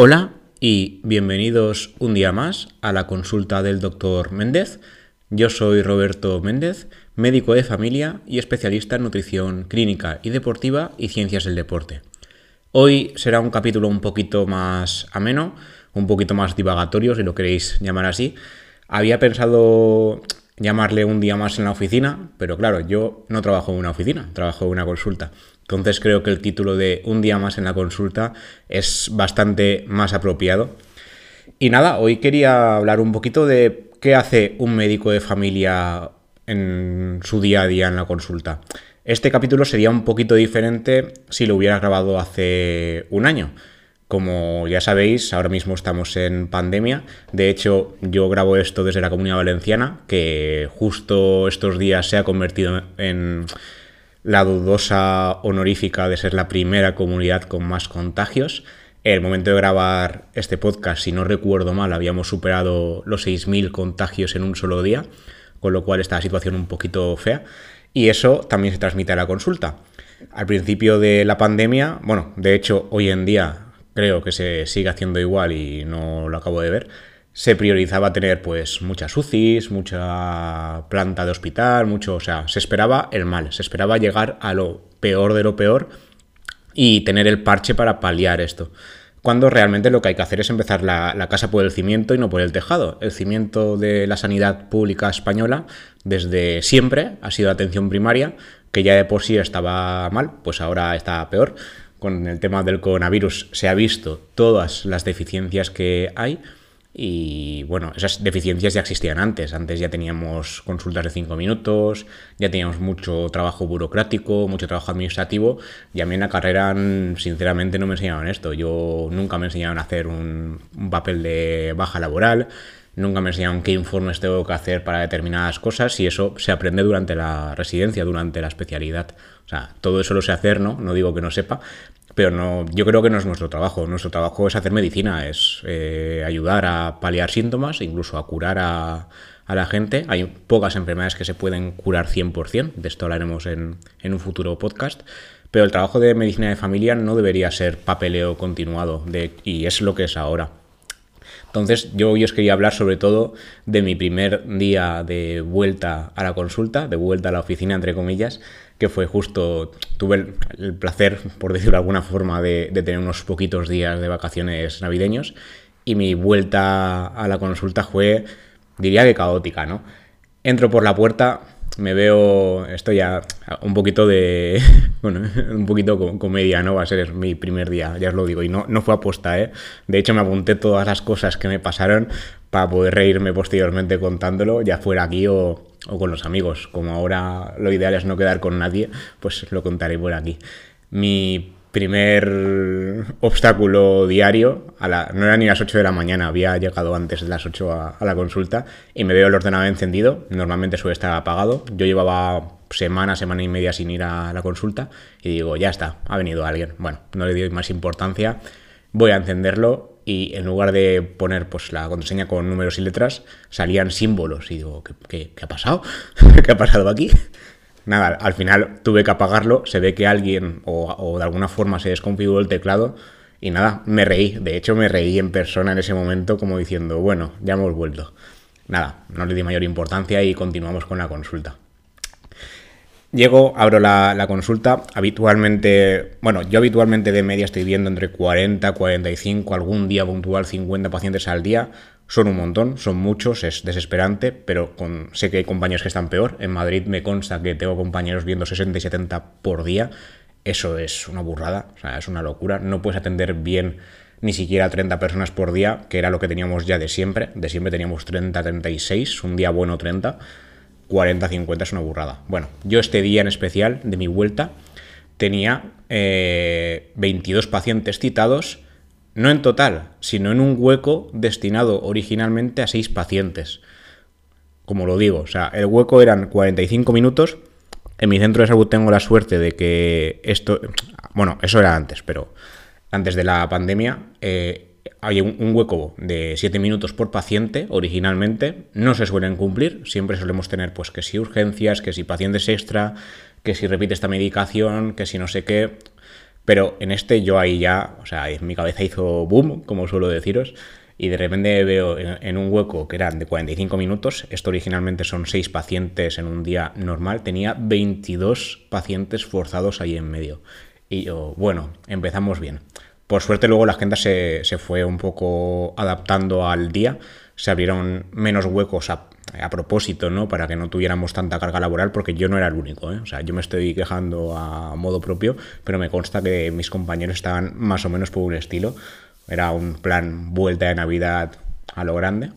Hola y bienvenidos un día más a la consulta del doctor Méndez. Yo soy Roberto Méndez, médico de familia y especialista en nutrición clínica y deportiva y ciencias del deporte. Hoy será un capítulo un poquito más ameno, un poquito más divagatorio, si lo queréis llamar así. Había pensado llamarle un día más en la oficina, pero claro, yo no trabajo en una oficina, trabajo en una consulta. Entonces creo que el título de Un día más en la consulta es bastante más apropiado. Y nada, hoy quería hablar un poquito de qué hace un médico de familia en su día a día en la consulta. Este capítulo sería un poquito diferente si lo hubiera grabado hace un año. Como ya sabéis, ahora mismo estamos en pandemia. De hecho, yo grabo esto desde la Comunidad Valenciana, que justo estos días se ha convertido en la dudosa honorífica de ser la primera comunidad con más contagios. En el momento de grabar este podcast, si no recuerdo mal, habíamos superado los 6.000 contagios en un solo día, con lo cual está la situación un poquito fea. Y eso también se transmite a la consulta. Al principio de la pandemia, bueno, de hecho hoy en día creo que se sigue haciendo igual y no lo acabo de ver, se priorizaba tener pues muchas UCIs, mucha planta de hospital, mucho, o sea, se esperaba el mal, se esperaba llegar a lo peor de lo peor y tener el parche para paliar esto. Cuando realmente lo que hay que hacer es empezar la, la, casa por el cimiento y no por el tejado. El cimiento de la sanidad pública española desde siempre ha sido atención primaria, que ya de por sí estaba mal, pues ahora está peor con el tema del coronavirus se ha visto todas las deficiencias que hay y bueno, esas deficiencias ya existían antes. Antes ya teníamos consultas de 5 minutos, ya teníamos mucho trabajo burocrático, mucho trabajo administrativo y a mí en la carrera sinceramente no me enseñaron esto. Yo nunca me enseñaron a hacer un, un papel de baja laboral, nunca me enseñaron qué informes tengo que hacer para determinadas cosas y eso se aprende durante la residencia, durante la especialidad. O sea, todo eso lo sé hacer, ¿no? No digo que no sepa, pero no, yo creo que no es nuestro trabajo. Nuestro trabajo es hacer medicina, es eh, ayudar a paliar síntomas, incluso a curar a, la gente. Hay pocas enfermedades que se pueden curar 100%, de esto hablaremos en, en un futuro podcast. Pero el trabajo de medicina de familia no debería ser papeleo continuado, y es lo que es ahora. Entonces, yo hoy os quería hablar sobre todo de mi primer día de vuelta a la consulta, de vuelta a la oficina, entre comillas, que fue justo, tuve el, placer, por decirlo de alguna forma, de, tener unos poquitos días de vacaciones navideños y mi vuelta a la consulta fue, diría que caótica, ¿no? Entro por la puerta, me veo, esto ya un poquito de, bueno, un poquito comedia, ¿no? Va a ser mi primer día, ya os lo digo, y no, no fue aposta, ¿eh? De hecho me apunté todas las cosas que me pasaron para poder reírme posteriormente contándolo, ya fuera aquí o, o con los amigos. Como ahora lo ideal es no quedar con nadie, pues lo contaré por aquí. Mi primer obstáculo diario, a la, no era ni las 8 de la mañana, había llegado antes de las 8 a, a, la consulta y me veo el ordenador encendido, normalmente suele estar apagado, yo llevaba semana, semana y media sin ir a la consulta y digo, ya está, ha venido alguien, bueno, no le doy más importancia, voy a encenderlo y en lugar de poner pues la contraseña con números y letras, salían símbolos y digo, ¿qué, ha pasado? ¿Qué ha pasado aquí? nada, al final tuve que apagarlo, se ve que alguien o, o, de alguna forma se desconfiguró el teclado y nada, me reí, de hecho me reí en persona en ese momento como diciendo, bueno, ya hemos vuelto. Nada, no le di mayor importancia y continuamos con la consulta. Llego, abro la, consulta, habitualmente, bueno, yo habitualmente de media estoy viendo entre 40, 45, algún día puntual 50 pacientes al día, son un montón, son muchos, es desesperante, pero con, sé que hay compañeros que están peor. En Madrid me consta que tengo compañeros viendo 60 y 70 por día. Eso es una burrada, o sea, es una locura. No puedes atender bien ni siquiera 30 personas por día, que era lo que teníamos ya de siempre. De siempre teníamos 30, 36, un día bueno 30. 40, 50 es una burrada. Bueno, yo este día en especial de mi vuelta tenía eh, 22 pacientes citados no en total, sino en un hueco destinado originalmente a seis pacientes. Como lo digo, o sea, el hueco eran 45 minutos. En mi centro de salud tengo la suerte de que esto, bueno, eso era antes, pero antes de la pandemia eh, hay un, hueco de 7 minutos por paciente originalmente. No se suelen cumplir, siempre solemos tener pues que si urgencias, que si pacientes extra, que si repite esta medicación, que si no sé qué Pero en este yo ahí ya, o sea, mi cabeza hizo boom, como suelo deciros, y de repente veo en, un hueco que eran de 45 minutos, esto originalmente son 6 pacientes en un día normal, tenía 22 pacientes forzados ahí en medio. Y yo, bueno, empezamos bien. Por suerte luego la agenda se, se fue un poco adaptando al día, se abrieron menos huecos a, propósito, ¿no? Para que no tuviéramos tanta carga laboral, porque yo no era el único, ¿eh? O sea, yo me estoy quejando a modo propio, pero me consta que mis compañeros estaban más o menos por un estilo. Era un plan vuelta de Navidad a lo grande.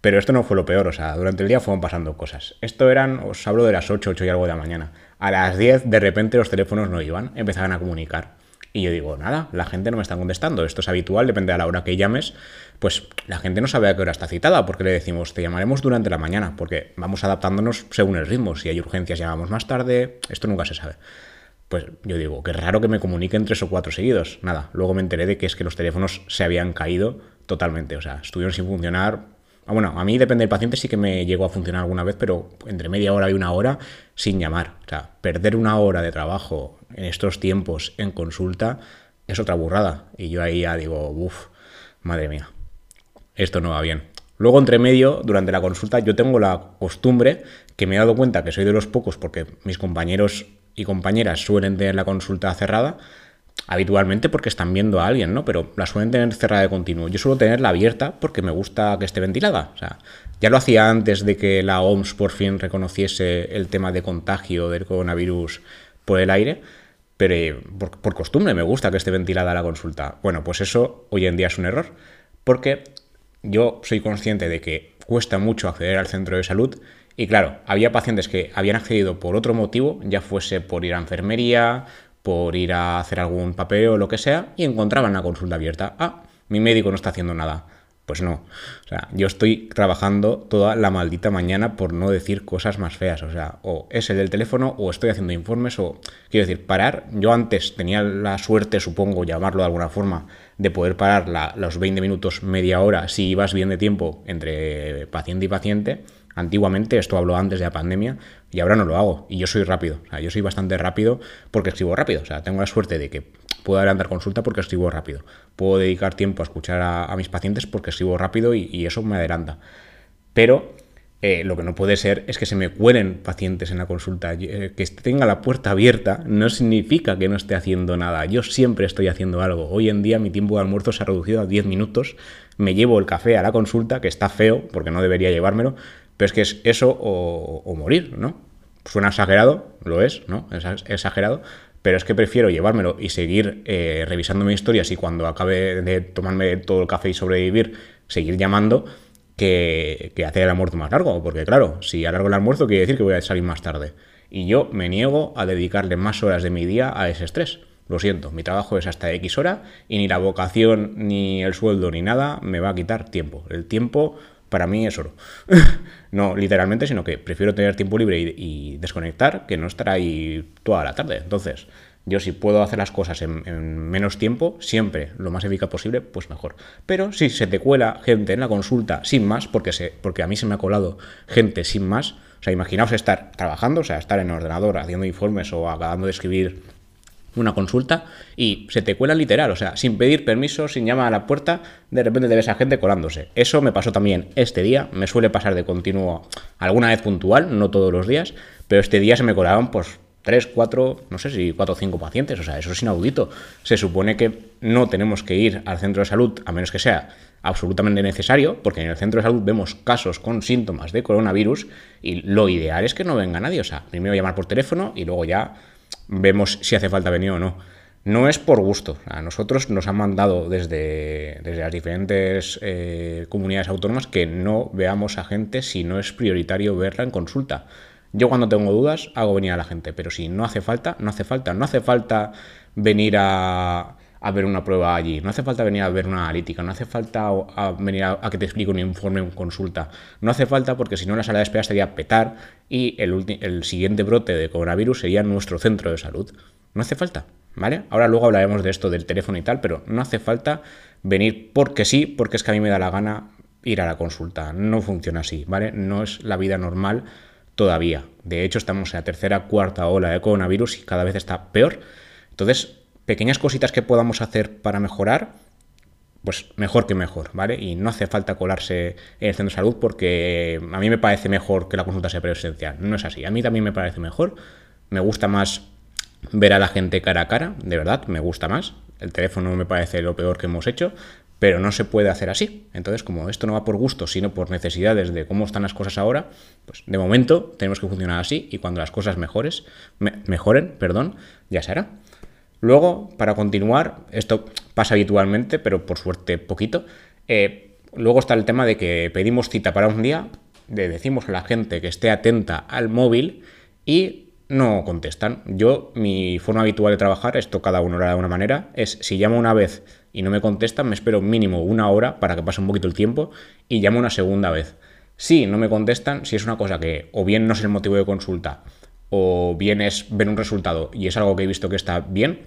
Pero esto no fue lo peor, o sea, durante el día fueron pasando cosas. Esto eran, os hablo de las 8, 8 y algo de la mañana. A las 10 de repente los teléfonos no iban, empezaban a comunicar. Y yo digo, nada, la gente no me está contestando, esto es habitual, depende de la hora que llames, pues la gente no sabe a qué hora está citada, porque le decimos, te llamaremos durante la mañana, porque vamos adaptándonos según el ritmo, si hay urgencias llamamos más tarde, esto nunca se sabe. Pues yo digo, qué raro que me comuniquen tres o cuatro seguidos. Nada, luego me enteré de que es que los teléfonos se habían caído totalmente, o sea, estuvieron sin funcionar. Ah, bueno, a mí depende del paciente, sí que me llegó a funcionar alguna vez, pero entre media hora y una hora sin llamar. O sea, perder una hora de trabajo en estos tiempos en consulta es otra burrada. Y yo ahí ya digo, uff, madre mía, esto no va bien. Luego, entre medio, durante la consulta, yo tengo la costumbre que me he dado cuenta que soy de los pocos, porque mis compañeros y compañeras suelen tener la consulta cerrada, habitualmente porque están viendo a alguien, ¿no? Pero la suelen tener cerrada de continuo. Yo suelo tenerla abierta porque me gusta que esté ventilada. O sea, ya lo hacía antes de que la OMS por fin reconociese el tema de contagio del coronavirus por el aire, pero eh, por, costumbre me gusta que esté ventilada la consulta. Bueno, pues eso hoy en día es un error, porque yo soy consciente de que cuesta mucho acceder al centro de salud y claro, había pacientes que habían accedido por otro motivo, ya fuese por ir a enfermería, por ir a hacer algún papel o lo que sea, y encontraban la consulta abierta. Ah, mi médico no está haciendo nada. Pues no. O sea, yo estoy trabajando toda la maldita mañana por no decir cosas más feas. O sea, o es el del teléfono o estoy haciendo informes o... Quiero decir, parar. Yo antes tenía la suerte, supongo, llamarlo de alguna forma, de poder parar los 20 minutos, media hora, si ibas bien de tiempo entre paciente y paciente. Antiguamente, esto hablo antes de la pandemia, y ahora no lo hago. Y yo soy rápido. O sea, yo soy bastante rápido porque escribo rápido. O sea, tengo la suerte de que puedo adelantar consulta porque escribo rápido. Puedo dedicar tiempo a escuchar a, mis pacientes porque escribo rápido y, eso me adelanta. Pero eh, lo que no puede ser es que se me cuelen pacientes en la consulta. Eh, que tenga la puerta abierta no significa que no esté haciendo nada. Yo siempre estoy haciendo algo. Hoy en día mi tiempo de almuerzo se ha reducido a 10 minutos. Me llevo el café a la consulta, que está feo porque no debería llevármelo, pero es que es eso o, morir, ¿no? Suena exagerado, lo es, ¿no? Es exagerado, pero es que prefiero llevármelo y seguir eh, revisando mi historia y cuando acabe de tomarme todo el café y sobrevivir, seguir llamando que, que hacer el almuerzo más largo. Porque claro, si alargo el almuerzo quiere decir que voy a salir más tarde. Y yo me niego a dedicarle más horas de mi día a ese estrés. Lo siento, mi trabajo es hasta X hora y ni la vocación, ni el sueldo, ni nada me va a quitar tiempo. El tiempo para mí es oro. no literalmente, sino que prefiero tener tiempo libre y, desconectar que no estar ahí toda la tarde. Entonces, yo si puedo hacer las cosas en, menos tiempo, siempre lo más eficaz posible, pues mejor. Pero si se te cuela gente en la consulta sin más, porque, se, porque a mí se me ha colado gente sin más, o sea, imaginaos estar trabajando, o sea, estar en el ordenador haciendo informes o acabando de escribir una consulta y se te cuela literal, o sea, sin pedir permiso, sin llamar a la puerta, de repente te ves a gente colándose. Eso me pasó también este día, me suele pasar de continuo alguna vez puntual, no todos los días, pero este día se me colaban pues tres, cuatro, no sé si cuatro o cinco pacientes, o sea, eso es inaudito. Se supone que no tenemos que ir al centro de salud a menos que sea absolutamente necesario, porque en el centro de salud vemos casos con síntomas de coronavirus y lo ideal es que no venga nadie, o sea, primero llamar por teléfono y luego ya vemos si hace falta venir o no. No es por gusto. A nosotros nos han mandado desde, desde las diferentes eh, comunidades autónomas que no veamos a gente si no es prioritario verla en consulta. Yo cuando tengo dudas hago venir a la gente, pero si no hace falta, no hace falta. No hace falta venir a, a ver una prueba allí, no hace falta venir a ver una analítica, no hace falta venir a, que te explique un informe en consulta, no hace falta porque si no la sala de espera estaría petar y el, el siguiente brote de coronavirus sería nuestro centro de salud. No hace falta, ¿vale? Ahora luego hablaremos de esto del teléfono y tal, pero no hace falta venir porque sí, porque es que a mí me da la gana ir a la consulta. No funciona así, ¿vale? No es la vida normal todavía. De hecho, estamos en la tercera, cuarta ola de coronavirus y cada vez está peor. Entonces, pequeñas cositas que podamos hacer para mejorar, pues mejor que mejor, ¿vale? Y no hace falta colarse en el centro de salud porque a mí me parece mejor que la consulta sea presencial. No es así. A mí también me parece mejor. Me gusta más ver a la gente cara a cara, de verdad, me gusta más. El teléfono me parece lo peor que hemos hecho, pero no se puede hacer así. Entonces, como esto no va por gusto, sino por necesidades de cómo están las cosas ahora, pues de momento tenemos que funcionar así y cuando las cosas mejores, mejoren, perdón, ya se hará. Luego, para continuar, esto pasa habitualmente, pero por suerte poquito. Eh, luego está el tema de que pedimos cita para un día, le decimos a la gente que esté atenta al móvil y no contestan. Yo, mi forma habitual de trabajar, esto cada uno lo de una manera, es si llamo una vez y no me contestan, me espero mínimo una hora para que pase un poquito el tiempo y llamo una segunda vez. Si no me contestan, si es una cosa que o bien no es el motivo de consulta o bien es ver un resultado y es algo que he visto que está bien,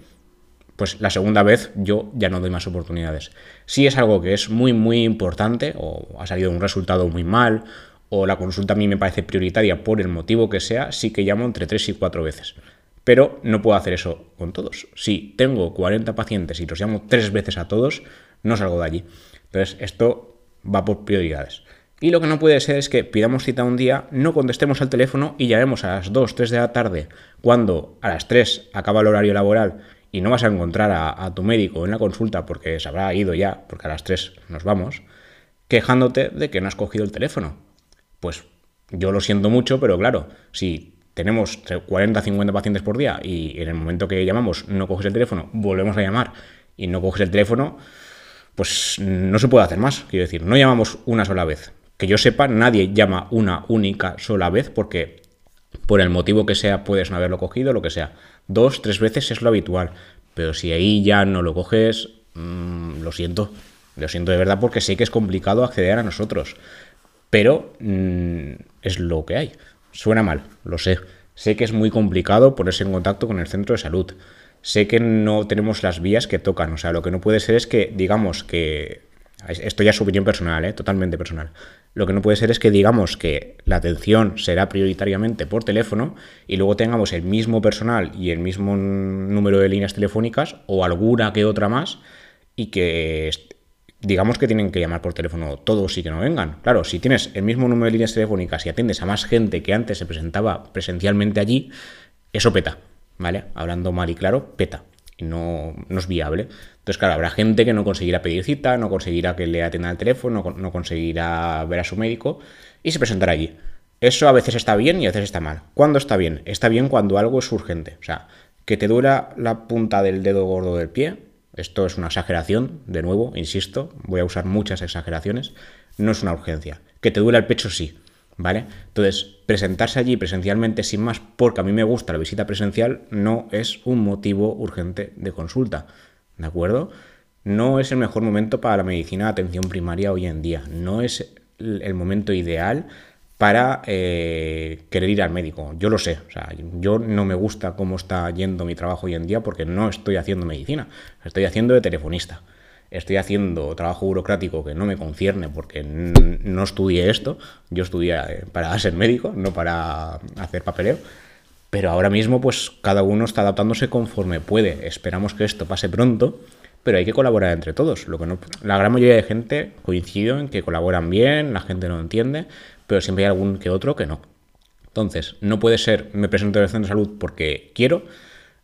pues la segunda vez yo ya no doy más oportunidades. Si es algo que es muy, muy importante, o ha salido un resultado muy mal, o la consulta a mí me parece prioritaria por el motivo que sea, sí que llamo entre 3 y 4 veces. Pero no puedo hacer eso con todos. Si tengo 40 pacientes y los llamo 3 veces a todos, no salgo de allí. Entonces, esto va por prioridades. Y lo que no puede ser es que pidamos cita un día, no contestemos al teléfono y llamemos a las 2, 3 de la tarde, cuando a las 3 acaba el horario laboral y no vas a encontrar a, tu médico en la consulta porque se habrá ido ya, porque a las 3 nos vamos, quejándote de que no has cogido el teléfono. Pues yo lo siento mucho, pero claro, si tenemos 40, 50 pacientes por día y en el momento que llamamos no coges el teléfono, volvemos a llamar y no coges el teléfono, pues no se puede hacer más. Quiero decir, no llamamos una sola vez. Que yo sepa, nadie llama una única sola vez porque por el motivo que sea puedes no haberlo cogido, lo que sea. Dos, tres veces es lo habitual. Pero si ahí ya no lo coges, mm, lo siento. Lo siento de verdad porque sé que es complicado acceder a nosotros. Pero mm, es lo que hay. Suena mal, lo sé. Sé que es muy complicado ponerse en contacto con el centro de salud. Sé que no tenemos las vías que tocan. O sea, lo que no puede ser es que digamos que esto ya es opinión personal, ¿eh? totalmente personal. Lo que no puede ser es que digamos que la atención será prioritariamente por teléfono y luego tengamos el mismo personal y el mismo número de líneas telefónicas o alguna que otra más y que digamos que tienen que llamar por teléfono todos y que no vengan. Claro, si tienes el mismo número de líneas telefónicas y atiendes a más gente que antes se presentaba presencialmente allí, eso peta, ¿vale? Hablando mal y claro, peta. No, no es viable. Entonces, claro, habrá gente que no conseguirá pedir cita, no conseguirá que le atienda el teléfono, no, conseguirá ver a su médico y se presentará allí. Eso a veces está bien y a veces está mal. ¿Cuándo está bien? Está bien cuando algo es urgente. O sea, que te dura la punta del dedo gordo del pie. Esto es una exageración, de nuevo, insisto, voy a usar muchas exageraciones. No es una urgencia. Que te duela el pecho, sí. ¿Vale? Entonces, presentarse allí presencialmente sin más, porque a mí me gusta la visita presencial, no es un motivo urgente de consulta. ¿De acuerdo? No es el mejor momento para la medicina de atención primaria hoy en día, no es el momento ideal para eh, querer ir al médico. Yo lo sé, o sea, yo no me gusta cómo está yendo mi trabajo hoy en día porque no estoy haciendo medicina, estoy haciendo de telefonista. Estoy haciendo trabajo burocrático que no me concierne porque no estudié esto. Yo estudié eh, para ser médico, no para hacer papeleo. Pero ahora mismo, pues cada uno está adaptándose conforme puede. Esperamos que esto pase pronto, pero hay que colaborar entre todos. Lo que no, la gran mayoría de gente coincido en que colaboran bien, la gente no entiende, pero siempre hay algún que otro que no. Entonces, no puede ser me presento en el centro de salud porque quiero,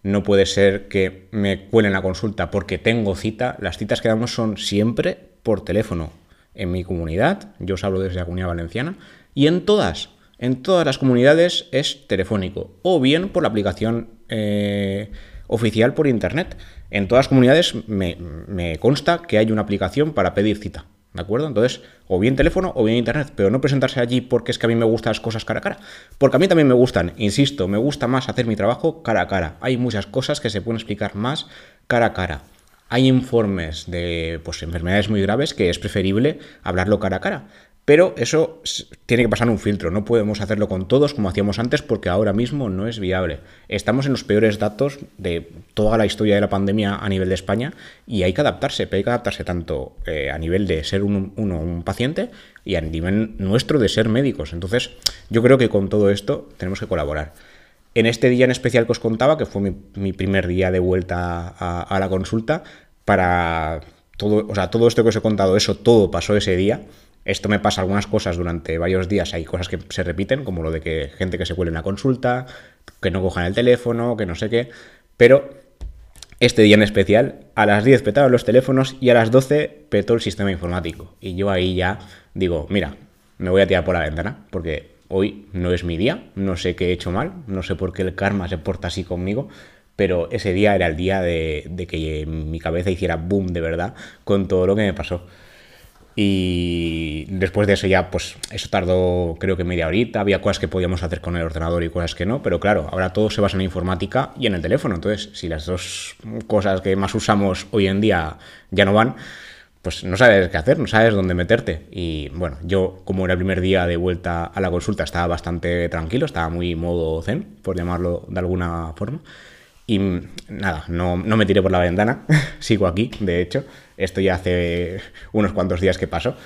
no puede ser que me cuelen la consulta porque tengo cita. Las citas que damos son siempre por teléfono. En mi comunidad, yo os hablo desde la comunidad valenciana, y en todas, en todas las comunidades es telefónico o bien por la aplicación eh, oficial por internet. En todas las comunidades me, me, consta que hay una aplicación para pedir cita. ¿De acuerdo? Entonces, o bien teléfono o bien internet, pero no presentarse allí porque es que a mí me gustan las cosas cara a cara. Porque a mí también me gustan, insisto, me gusta más hacer mi trabajo cara a cara. Hay muchas cosas que se pueden explicar más cara a cara. Hay informes de pues, enfermedades muy graves que es preferible hablarlo cara a cara. Pero eso tiene que pasar un filtro, no podemos hacerlo con todos como hacíamos antes porque ahora mismo no es viable. Estamos en los peores datos de toda la historia de la pandemia a nivel de España y hay que adaptarse, hay que adaptarse tanto eh, a nivel de ser uno un paciente y a nivel nuestro de ser médicos. Entonces, yo creo que con todo esto tenemos que colaborar. En este día en especial que os contaba, que fue mi, primer día de vuelta a, la consulta, para todo, o sea, todo esto que os he contado, eso todo pasó ese día. Esto me pasa algunas cosas durante varios días, hay cosas que se repiten, como lo de que gente que se cuele en la consulta, que no cojan el teléfono, que no sé qué, pero este día en especial, a las 10 petaron los teléfonos y a las 12 petó el sistema informático. Y yo ahí ya digo, mira, me voy a tirar por la ventana, porque hoy no es mi día, no sé qué he hecho mal, no sé por qué el karma se porta así conmigo, pero ese día era el día de, de que mi cabeza hiciera boom de verdad con todo lo que me pasó. Y después de eso ya, pues eso tardó creo que media horita, había cosas que podíamos hacer con el ordenador y cosas que no, pero claro, ahora todo se basa en la informática y en el teléfono, entonces si las dos cosas que más usamos hoy en día ya no van, pues no sabes qué hacer, no sabes dónde meterte. Y bueno, yo como era el primer día de vuelta a la consulta estaba bastante tranquilo, estaba muy modo zen, por llamarlo de alguna forma. Y nada, no, no me tiré por la ventana, sigo aquí, de hecho. Esto ya hace unos cuantos días que pasó.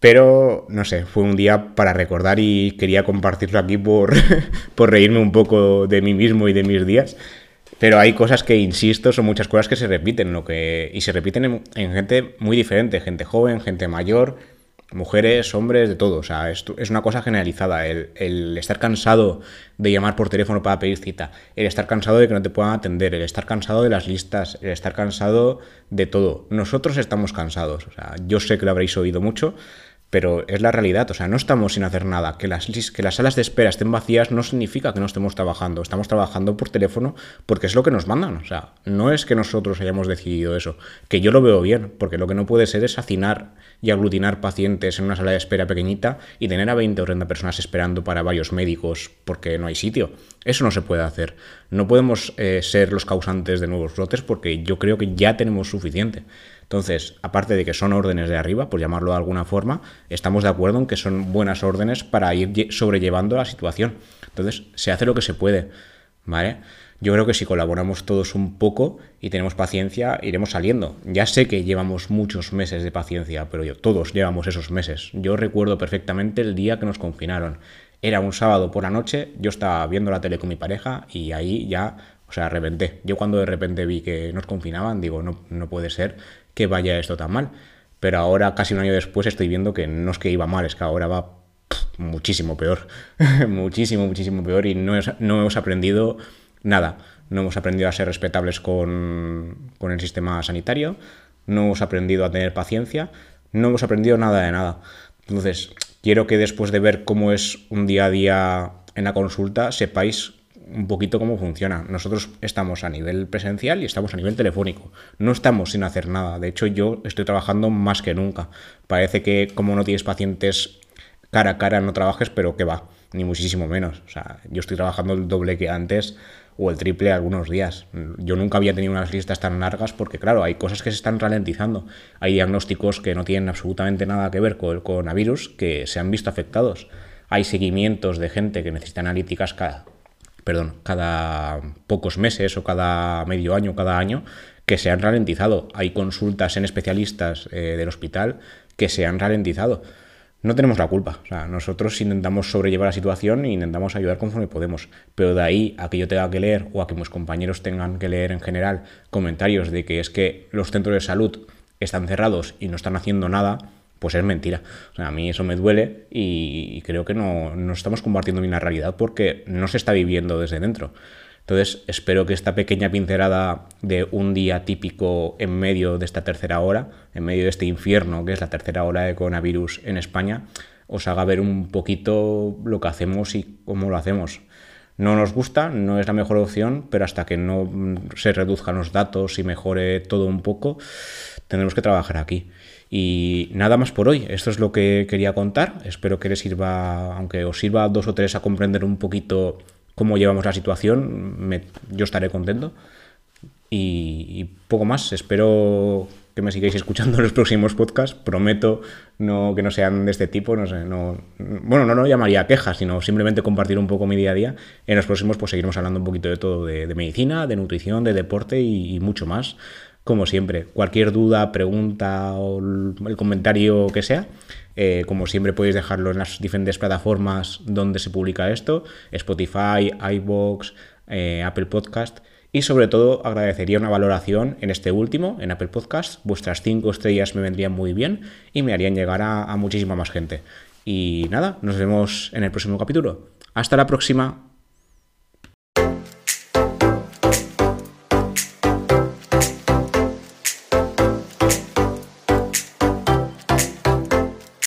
Pero, no sé, fue un día para recordar y quería compartirlo aquí por, por reírme un poco de mí mismo y de mis días. Pero hay cosas que, insisto, son muchas cosas que se repiten, lo que, y se repiten en, en gente muy diferente, gente joven, gente mayor, mujeres, hombres, de todo. O sea, es, es una cosa generalizada. El, estar cansado de llamar por teléfono para pedir cita, el estar cansado de que no te puedan atender, el estar cansado de las listas, el estar cansado de todo. Nosotros estamos cansados. O sea, yo sé que lo habréis oído mucho, pero es la realidad, o sea, no estamos sin hacer nada. Que las, que las salas de espera estén vacías no significa que no estemos trabajando, estamos trabajando por teléfono porque es lo que nos mandan, o sea, no es que nosotros hayamos decidido eso, que yo lo veo bien, porque lo que no puede ser es hacinar y aglutinar pacientes en una sala de espera pequeñita y tener a 20 o 30 personas esperando para varios médicos porque no hay sitio. Eso no se puede hacer. No podemos eh, ser los causantes de nuevos brotes porque yo creo que ya tenemos suficiente. Entonces, aparte de que son órdenes de arriba, por llamarlo de alguna forma, estamos de acuerdo en que son buenas órdenes para ir sobrellevando la situación. Entonces, se hace lo que se puede, ¿vale? Yo creo que si colaboramos todos un poco y tenemos paciencia, iremos saliendo. Ya sé que llevamos muchos meses de paciencia, pero yo, todos llevamos esos meses. Yo recuerdo perfectamente el día que nos confinaron. Era un sábado por la noche, yo estaba viendo la tele con mi pareja y ahí ya, o sea, reventé. Yo cuando de repente vi que nos confinaban, digo, no, no puede ser que vaya esto tan mal. Pero ahora, casi un año después, estoy viendo que no es que iba mal, es que ahora va muchísimo peor. muchísimo, muchísimo peor y no, no hemos aprendido nada. No hemos aprendido a ser respetables con, con el sistema sanitario, no hemos aprendido a tener paciencia, no hemos aprendido nada de nada. Entonces, quiero que después de ver cómo es un día a día en la consulta, sepáis un poquito cómo funciona. Nosotros estamos a nivel presencial y estamos a nivel telefónico. No estamos sin hacer nada. De hecho, yo estoy trabajando más que nunca. Parece que como no tienes pacientes cara a cara no trabajes, pero que va, ni muchísimo menos. O sea, yo estoy trabajando el doble que antes o el triple algunos días. Yo nunca había tenido unas listas tan largas porque, claro, hay cosas que se están ralentizando. Hay diagnósticos que no tienen absolutamente nada que ver con el coronavirus que se han visto afectados. Hay seguimientos de gente que necesita analíticas cada, perdón, cada pocos meses o cada medio año, cada año, que se han ralentizado. Hay consultas en especialistas eh, del hospital que se han ralentizado. No tenemos la culpa. O sea, nosotros intentamos sobrellevar la situación e intentamos ayudar conforme podemos. Pero de ahí a que yo tenga que leer o a que mis compañeros tengan que leer en general comentarios de que es que los centros de salud están cerrados y no están haciendo nada, pues es mentira. O sea, a mí eso me duele y, creo que no, no estamos compartiendo bien la realidad porque no se está viviendo desde dentro. Entonces, espero que esta pequeña pincelada de un día típico en medio de esta tercera hora, en medio de este infierno que es la tercera hora de coronavirus en España, os haga ver un poquito lo que hacemos y cómo lo hacemos. No nos gusta, no es la mejor opción, pero hasta que no se reduzcan los datos y mejore todo un poco, tendremos que trabajar aquí. Y nada más por hoy, esto es lo que quería contar. Espero que les sirva, aunque os sirva dos o tres a comprender un poquito cómo llevamos la situación, yo estaré contento. Y, poco más, espero que me sigáis escuchando en los próximos podcasts. Prometo no, que no sean de este tipo, no sé, no, bueno, no lo llamaría quejas, sino simplemente compartir un poco mi día a día. En los próximos pues seguiremos hablando un poquito de todo, de, medicina, de nutrición, de deporte y mucho más. Como siempre, cualquier duda, pregunta o el comentario que sea, eh, como siempre podéis dejarlo en las diferentes plataformas donde se publica esto, Spotify, iVoox, eh, Apple Podcast. Y sobre todo agradecería una valoración en este último, en Apple Podcast. Vuestras cinco estrellas me vendrían muy bien y me harían llegar a muchísima más gente. Y nada, nos vemos en el próximo capítulo. Hasta la próxima.